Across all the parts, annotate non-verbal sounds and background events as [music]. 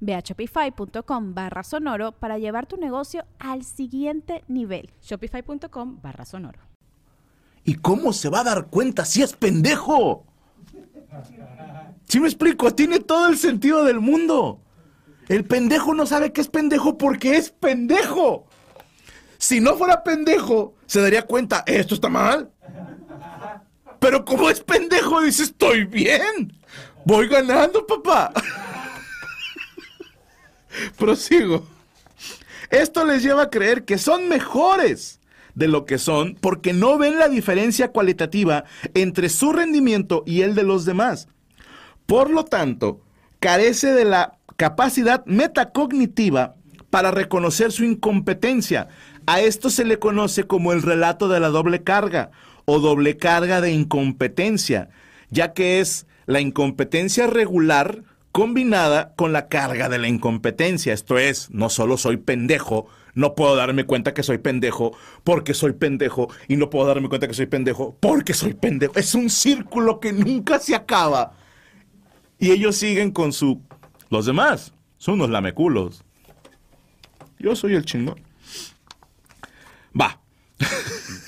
Ve a shopify.com barra sonoro para llevar tu negocio al siguiente nivel. Shopify.com barra sonoro. ¿Y cómo se va a dar cuenta si es pendejo? Si me explico, tiene todo el sentido del mundo. El pendejo no sabe que es pendejo porque es pendejo. Si no fuera pendejo, se daría cuenta, esto está mal. Pero como es pendejo, dice, estoy bien. Voy ganando, papá. Prosigo. Esto les lleva a creer que son mejores de lo que son porque no ven la diferencia cualitativa entre su rendimiento y el de los demás. Por lo tanto, carece de la capacidad metacognitiva para reconocer su incompetencia. A esto se le conoce como el relato de la doble carga o doble carga de incompetencia, ya que es la incompetencia regular combinada con la carga de la incompetencia. Esto es, no solo soy pendejo, no puedo darme cuenta que soy pendejo porque soy pendejo y no puedo darme cuenta que soy pendejo porque soy pendejo. Es un círculo que nunca se acaba. Y ellos siguen con su... Los demás son unos lameculos. Yo soy el chingón. Va. [laughs]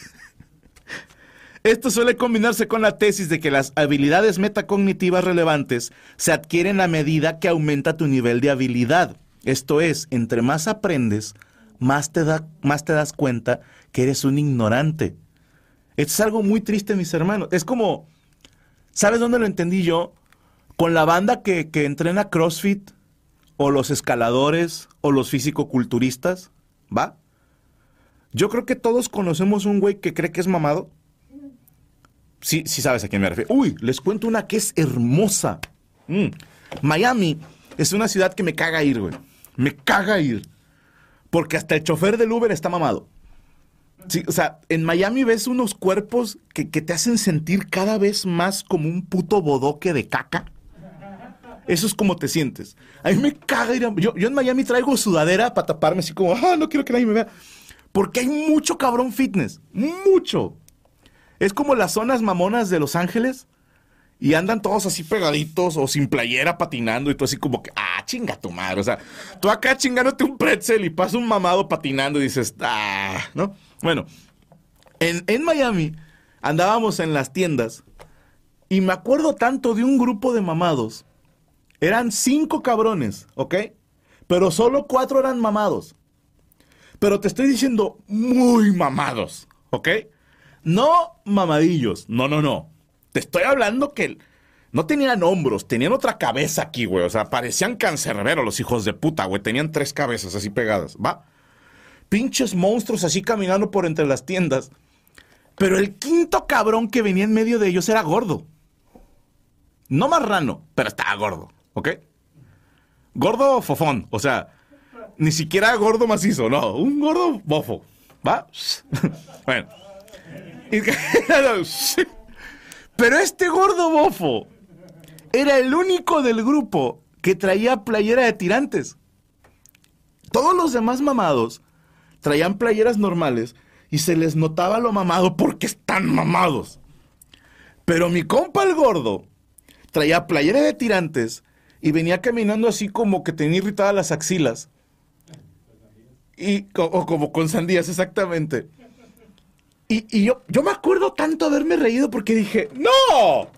Esto suele combinarse con la tesis de que las habilidades metacognitivas relevantes se adquieren a medida que aumenta tu nivel de habilidad. Esto es, entre más aprendes, más te, da, más te das cuenta que eres un ignorante. Esto es algo muy triste, mis hermanos. Es como, ¿sabes dónde lo entendí yo? Con la banda que, que entrena CrossFit, o los escaladores, o los físico-culturistas, ¿va? Yo creo que todos conocemos un güey que cree que es mamado Sí, sí sabes a quién me refiero. Uy, les cuento una que es hermosa. Mm. Miami es una ciudad que me caga ir, güey. Me caga ir. Porque hasta el chofer del Uber está mamado. O sea, en Miami ves unos cuerpos que, te hacen sentir cada vez más como un puto bodoque de caca. Eso es como te sientes. A mí me caga ir. Yo, yo en Miami traigo sudadera para taparme así como, ah, no quiero que nadie me vea. Porque hay mucho cabrón fitness. Mucho. Es como las zonas mamonas de Los Ángeles y andan todos así pegaditos o sin playera patinando y tú así como que, ah, chinga tu madre. O sea, tú acá chingándote un pretzel y pasa un mamado patinando y dices, ah, ¿no? Bueno, en, en Miami andábamos en las tiendas y me acuerdo tanto de un grupo de mamados. Eran cinco cabrones, ¿ok? Pero solo cuatro eran mamados. Pero te estoy diciendo muy mamados, ¿ok? No mamadillos, no, no, no. Te estoy hablando que no tenían hombros, tenían otra cabeza aquí, güey. O sea, parecían cancerberos los hijos de puta, güey. Tenían tres cabezas así pegadas, ¿va? Pinches monstruos así caminando por entre las tiendas. Pero el quinto cabrón que venía en medio de ellos era gordo. No marrano, pero estaba gordo, ¿ok? Gordo fofón, o sea, ni siquiera gordo macizo, no, un gordo bofo, ¿va? [laughs] bueno. [laughs] Pero este gordo bofo era el único del grupo que traía playera de tirantes. Todos los demás mamados traían playeras normales y se les notaba lo mamado porque están mamados. Pero mi compa el gordo traía playera de tirantes y venía caminando así como que tenía irritadas las axilas. Y, o como con sandías, exactamente. Y, yo, yo me acuerdo tanto haberme reído porque dije, no,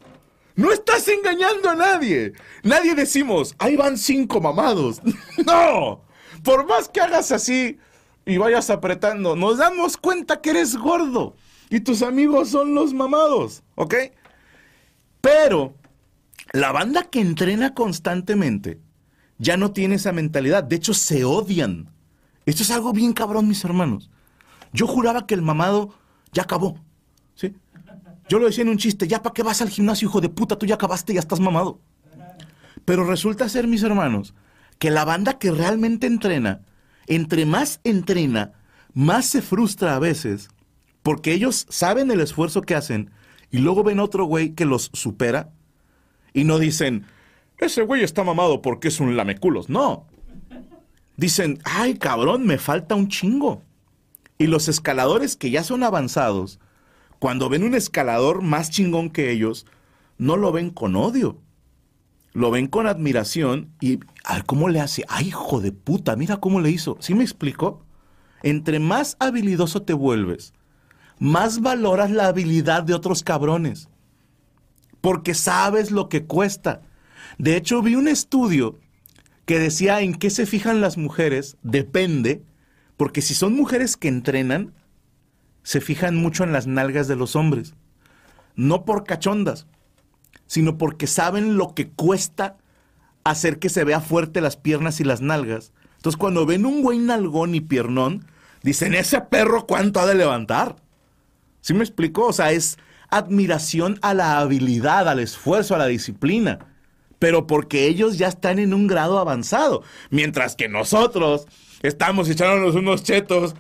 no estás engañando a nadie. Nadie decimos, ahí van cinco mamados. [laughs] no, por más que hagas así y vayas apretando, nos damos cuenta que eres gordo. y tus amigos son los mamados, ¿ok? Pero la banda que entrena constantemente ya no tiene esa mentalidad. De hecho, se odian. Esto es algo bien cabrón, mis hermanos. Yo juraba que el mamado ya acabó. ¿Sí? Yo lo decía en un chiste, ya para qué vas al gimnasio, hijo de puta, tú ya acabaste, ya estás mamado. Pero resulta ser, mis hermanos, que la banda que realmente entrena, entre más entrena, más se frustra a veces, porque ellos saben el esfuerzo que hacen y luego ven otro güey que los supera y no dicen, ese güey está mamado porque es un lameculos. No. Dicen, ay cabrón, me falta un chingo. Y los escaladores que ya son avanzados, cuando ven un escalador más chingón que ellos, no lo ven con odio. Lo ven con admiración y, ay, ¿cómo le hace? Ay, hijo de puta, mira cómo le hizo. ¿Sí me explico? Entre más habilidoso te vuelves, más valoras la habilidad de otros cabrones. Porque sabes lo que cuesta. De hecho, vi un estudio que decía en qué se fijan las mujeres. Depende porque si son mujeres que entrenan, se fijan mucho en las nalgas de los hombres. No por cachondas, sino porque saben lo que cuesta hacer que se vea fuerte las piernas y las nalgas. Entonces cuando ven un güey nalgón y piernón, dicen, ese perro cuánto ha de levantar. ¿Sí me explicó? O sea, es admiración a la habilidad, al esfuerzo, a la disciplina. Pero porque ellos ya están en un grado avanzado. Mientras que nosotros estamos echándonos unos chetos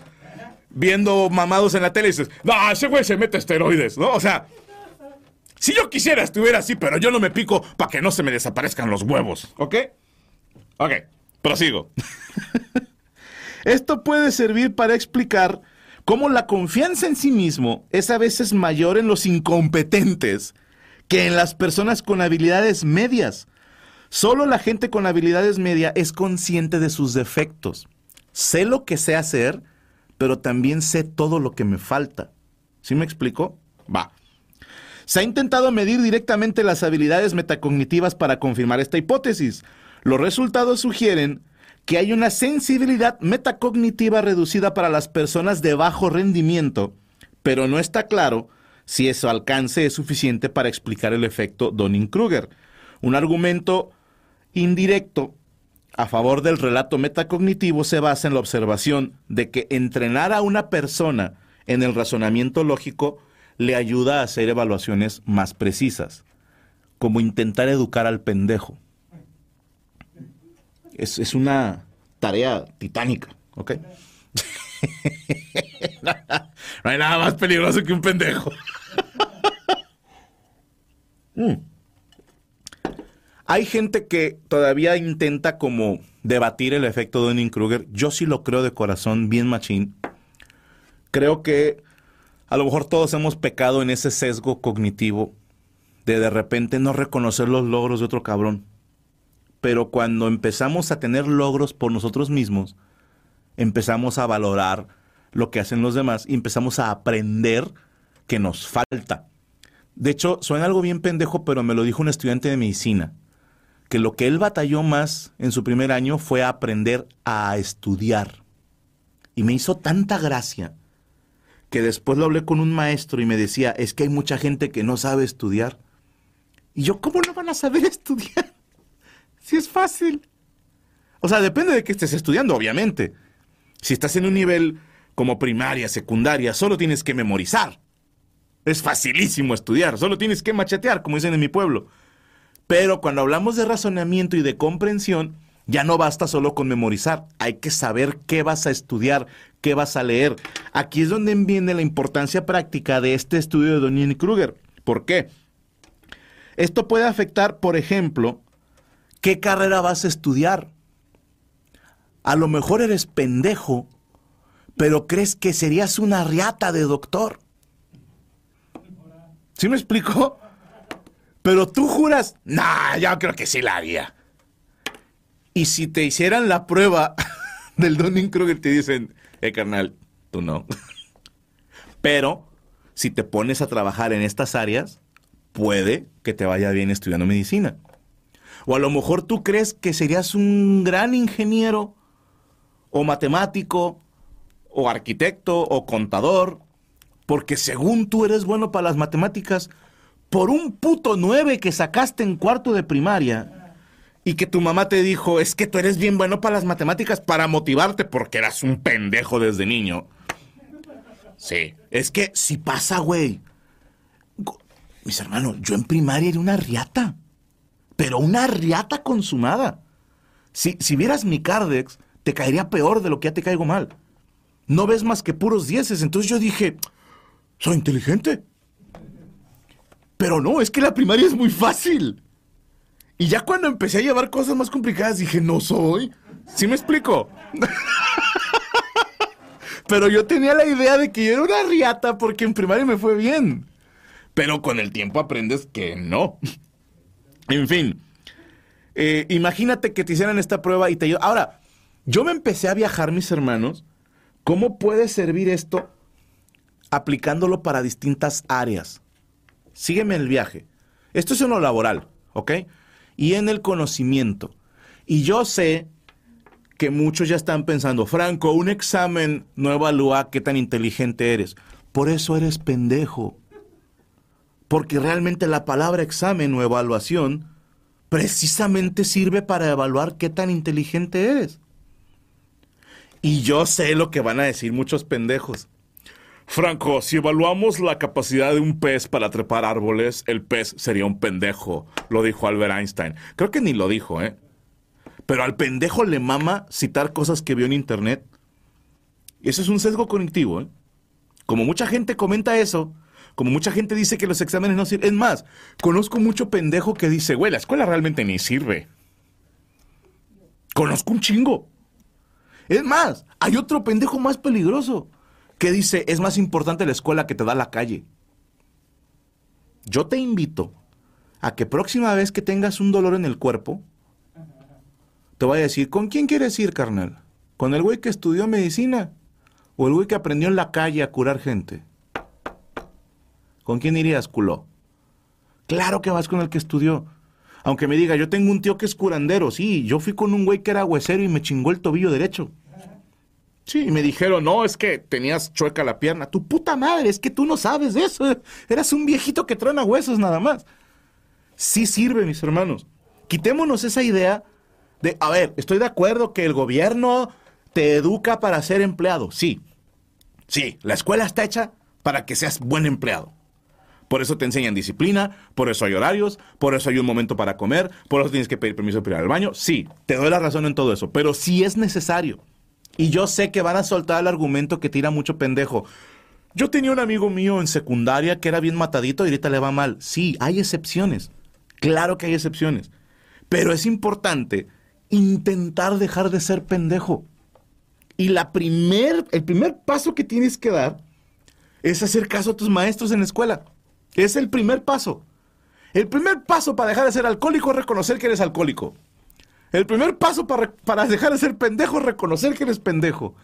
viendo mamados en la tele y dices, no, ese güey se mete esteroides, ¿no? O sea, si yo quisiera estuviera así, pero yo no me pico para que no se me desaparezcan los huevos, ¿ok? Ok, prosigo. [laughs] Esto puede servir para explicar cómo la confianza en sí mismo es a veces mayor en los incompetentes que en las personas con habilidades medias. Solo la gente con habilidades medias es consciente de sus defectos sé lo que sé hacer, pero también sé todo lo que me falta. ¿Sí me explico? Va. Se ha intentado medir directamente las habilidades metacognitivas para confirmar esta hipótesis. Los resultados sugieren que hay una sensibilidad metacognitiva reducida para las personas de bajo rendimiento, pero no está claro si ese alcance es suficiente para explicar el efecto Donning-Kruger. Un argumento indirecto a favor del relato metacognitivo se basa en la observación de que entrenar a una persona en el razonamiento lógico le ayuda a hacer evaluaciones más precisas, como intentar educar al pendejo. Es, una tarea titánica, ¿ok? [laughs] no hay nada más peligroso que un pendejo. [laughs] Mm. Hay gente que todavía intenta como debatir el efecto Dunning-Kruger. Yo sí lo creo de corazón, bien machín. Creo que a lo mejor todos hemos pecado en ese sesgo cognitivo de de repente no reconocer los logros de otro cabrón. Pero cuando empezamos a tener logros por nosotros mismos, empezamos a valorar lo que hacen los demás y empezamos a aprender que nos falta. De hecho, suena algo bien pendejo, pero me lo dijo un estudiante de medicina que lo que él batalló más en su primer año fue aprender a estudiar. Y me hizo tanta gracia que después lo hablé con un maestro y me decía, es que hay mucha gente que no sabe estudiar. Y yo, ¿cómo no van a saber [laughs] estudiar? Si es fácil. O sea, depende de qué estés estudiando, obviamente. Si estás en un nivel como primaria, secundaria, solo tienes que memorizar. Es facilísimo estudiar, solo tienes que machetear, como dicen en mi pueblo. Pero cuando hablamos de razonamiento y de comprensión, ya no basta solo con memorizar, hay que saber qué vas a estudiar, qué vas a leer. Aquí es donde viene la importancia práctica de este estudio de Donnie Kruger. ¿Por qué? Esto puede afectar, por ejemplo, qué carrera vas a estudiar. A lo mejor eres pendejo, pero crees que serías una riata de doctor. ¿Sí me explico? Pero tú juras, nah, yo creo que sí la haría. Y si te hicieran la prueba [laughs] del Dunning-Kruger, te dicen, eh, carnal, tú no. [laughs] Pero si te pones a trabajar en estas áreas, puede que te vaya bien estudiando medicina. O a lo mejor tú crees que serías un gran ingeniero, o matemático, o arquitecto, o contador, porque según tú eres bueno para las matemáticas, por un puto 9 que sacaste en cuarto de primaria y que tu mamá te dijo, es que tú eres bien bueno para las matemáticas para motivarte porque eras un pendejo desde niño. Sí, es que si pasa, güey. Mis hermanos, yo en primaria era una riata, pero una riata consumada. Si, si vieras mi Cardex, te caería peor de lo que ya te caigo mal. No ves más que puros dieces. Entonces yo dije, soy inteligente. Pero no, es que la primaria es muy fácil. Y ya cuando empecé a llevar cosas más complicadas dije, no soy. ¿Sí me explico? [laughs] Pero yo tenía la idea de que yo era una riata porque en primaria me fue bien. Pero con el tiempo aprendes que no. [laughs] En fin, eh, imagínate que te hicieran esta prueba y te... Ahora, yo me empecé a viajar, mis hermanos. ¿Cómo puede servir esto aplicándolo para distintas áreas? Sígueme el viaje. Esto es en lo laboral, ¿ok? Y en el conocimiento. Y yo sé que muchos ya están pensando, Franco, un examen no evalúa qué tan inteligente eres. Por eso eres pendejo. Porque realmente la palabra examen o evaluación precisamente sirve para evaluar qué tan inteligente eres. Y yo sé lo que van a decir muchos pendejos. Franco, si evaluamos la capacidad de un pez para trepar árboles, el pez sería un pendejo, lo dijo Albert Einstein. Creo que ni lo dijo, ¿eh? Pero al pendejo le mama citar cosas que vio en internet. Eso es un sesgo cognitivo, ¿eh? Como mucha gente comenta eso, como mucha gente dice que los exámenes no sirven. Es más, conozco mucho pendejo que dice, güey, la escuela realmente ni sirve. Conozco un chingo. Es más, hay otro pendejo más peligroso que dice, es más importante la escuela que te da la calle. Yo te invito a que próxima vez que tengas un dolor en el cuerpo, te voy a decir, ¿con quién quieres ir, carnal? ¿Con el güey que estudió medicina? ¿O el güey que aprendió en la calle a curar gente? ¿Con quién irías, culo? Claro que vas con el que estudió. Aunque me diga, yo tengo un tío que es curandero, sí, yo fui con un güey que era huesero y me chingó el tobillo derecho. Sí, me dijeron, no, es que tenías chueca la pierna. Tu puta madre, es que tú no sabes de eso. Eras un viejito que truena huesos nada más. Sí sirve, mis hermanos. Quitémonos esa idea de, a ver, estoy de acuerdo que el gobierno te educa para ser empleado. Sí, sí, la escuela está hecha para que seas buen empleado. Por eso te enseñan disciplina, por eso hay horarios, por eso hay un momento para comer, por eso tienes que pedir permiso para ir al baño. Sí, te doy la razón en todo eso, pero sí es necesario. Y yo sé que van a soltar el argumento que tira mucho pendejo. Yo tenía un amigo mío en secundaria que era bien matadito y ahorita le va mal. Sí, hay excepciones. Claro que hay excepciones. Pero es importante intentar dejar de ser pendejo. Y la primer, el primer paso que tienes que dar es hacer caso a tus maestros en la escuela. Es el primer paso. El primer paso para dejar de ser alcohólico es reconocer que eres alcohólico. El primer paso para, para dejar de ser pendejo es reconocer que eres pendejo.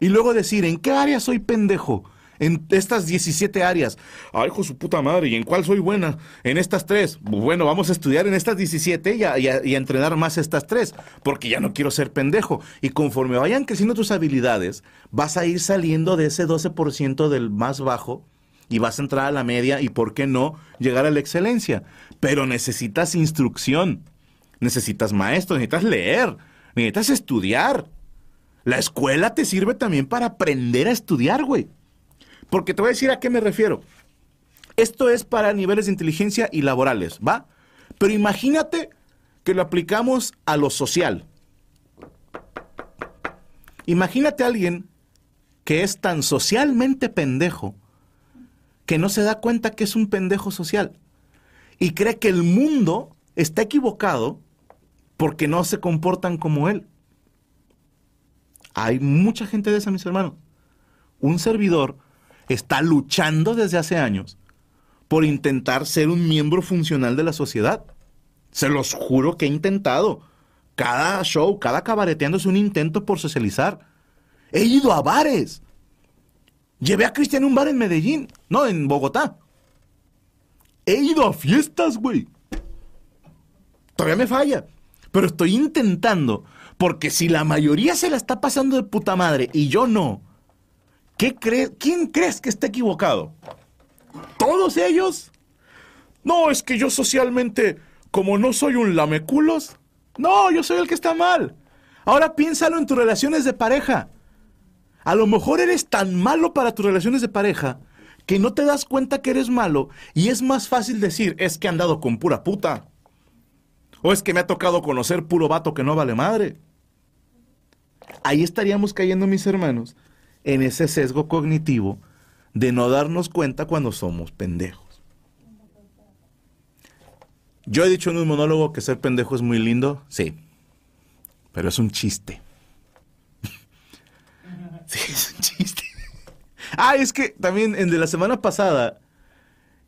Y luego decir, ¿en qué área soy pendejo? En estas 17 áreas. Ay, hijo su puta madre, ¿y en cuál soy buena? En estas tres. Bueno, vamos a estudiar en estas 17 y a, y a entrenar más estas tres, porque ya no quiero ser pendejo. Y conforme vayan creciendo tus habilidades, vas a ir saliendo de ese 12% del más bajo y vas a entrar a la media y, ¿por qué no?, llegar a la excelencia. Pero necesitas instrucción necesitas maestros, necesitas leer, necesitas estudiar. La escuela te sirve también para aprender a estudiar, güey. Porque te voy a decir a qué me refiero. Esto es para niveles de inteligencia y laborales, ¿va? Pero imagínate que lo aplicamos a lo social. Imagínate a alguien que es tan socialmente pendejo que no se da cuenta que es un pendejo social y cree que el mundo está equivocado porque no se comportan como él. Hay mucha gente de esa, mis hermanos. Un servidor está luchando desde hace años por intentar ser un miembro funcional de la sociedad. Se los juro que he intentado. Cada show, cada cabareteando es un intento por socializar. He ido a bares. Llevé a Cristian a un bar en Medellín, no, en Bogotá. He ido a fiestas, güey. Todavía me falla. Pero estoy intentando, porque si la mayoría se la está pasando de puta madre y yo no, ¿Qué cree, ¿Quién crees que está equivocado? ¿Todos ellos? No, es que yo socialmente, como no soy un lameculos, no, yo soy el que está mal. Ahora piénsalo en tus relaciones de pareja. A lo mejor eres tan malo para tus relaciones de pareja que no te das cuenta que eres malo y es más fácil decir, es que he andado con pura puta. O es que me ha tocado conocer puro vato que no vale madre. Ahí estaríamos cayendo, mis hermanos, en ese sesgo cognitivo de no darnos cuenta cuando somos pendejos. Yo he dicho en un monólogo que ser pendejo es muy lindo, sí, pero es un chiste. [laughs] sí, es un chiste. ah, es que también en de la semana pasada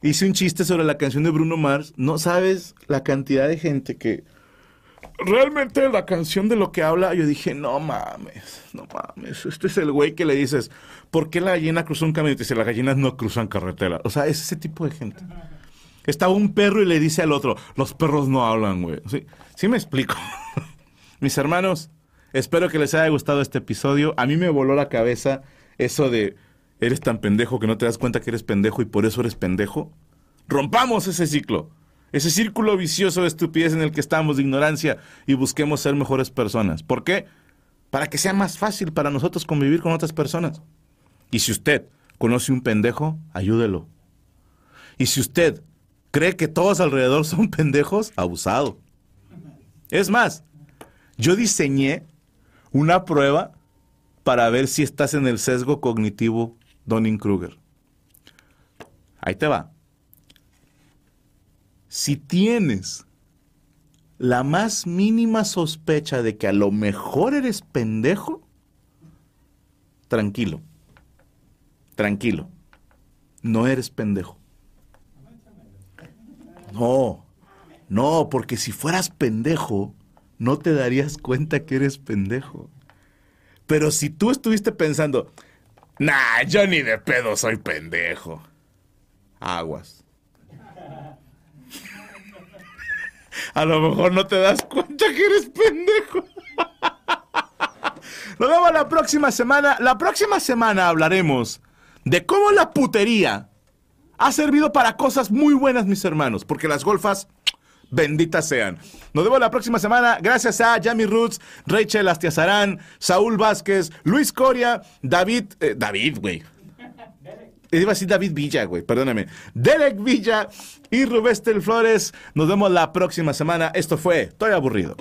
hice un chiste sobre la canción de Bruno Mars. No sabes la cantidad de gente que realmente la canción de lo que habla, yo dije, no mames, no mames. Este es el güey que le dices, ¿por qué la gallina cruzó un camino? Y dice, las gallinas no cruzan carretera. O sea, es ese tipo de gente. Estaba un perro y le dice al otro, los perros no hablan, güey. ¿Sí? ¿Sí me explico? [laughs] Mis hermanos, espero que les haya gustado este episodio. A mí me voló la cabeza eso de, eres tan pendejo que no te das cuenta que eres pendejo y por eso eres pendejo. Rompamos ese ciclo ese círculo vicioso de estupidez en el que estamos, de ignorancia, y busquemos ser mejores personas. ¿Por qué? Para que sea más fácil para nosotros convivir con otras personas. Y si usted conoce un pendejo, ayúdelo. Y si usted cree que todos alrededor son pendejos, abusado. Es más, yo diseñé una prueba para ver si estás en el sesgo cognitivo Donning-Kruger. Ahí te va si tienes la más mínima sospecha de que a lo mejor eres pendejo, tranquilo, tranquilo, no eres pendejo. No, no, porque si fueras pendejo, no te darías cuenta que eres pendejo. Pero si tú estuviste pensando, nah, yo ni de pedo soy pendejo, aguas a lo mejor no te das cuenta que eres pendejo. Nos vemos la próxima semana. La próxima semana hablaremos de cómo la putería ha servido para cosas muy buenas, mis hermanos, porque las golfas benditas sean. Nos vemos la próxima semana. Gracias a Jamie Roots, Rachel Astiazarán, Saúl Vázquez, Luis Coria, David, eh, David, güey. Iba a decir David Villa, güey, perdóname. Derek Villa y Rubestel Flores. Nos vemos la próxima semana. Esto fue Estoy aburrido.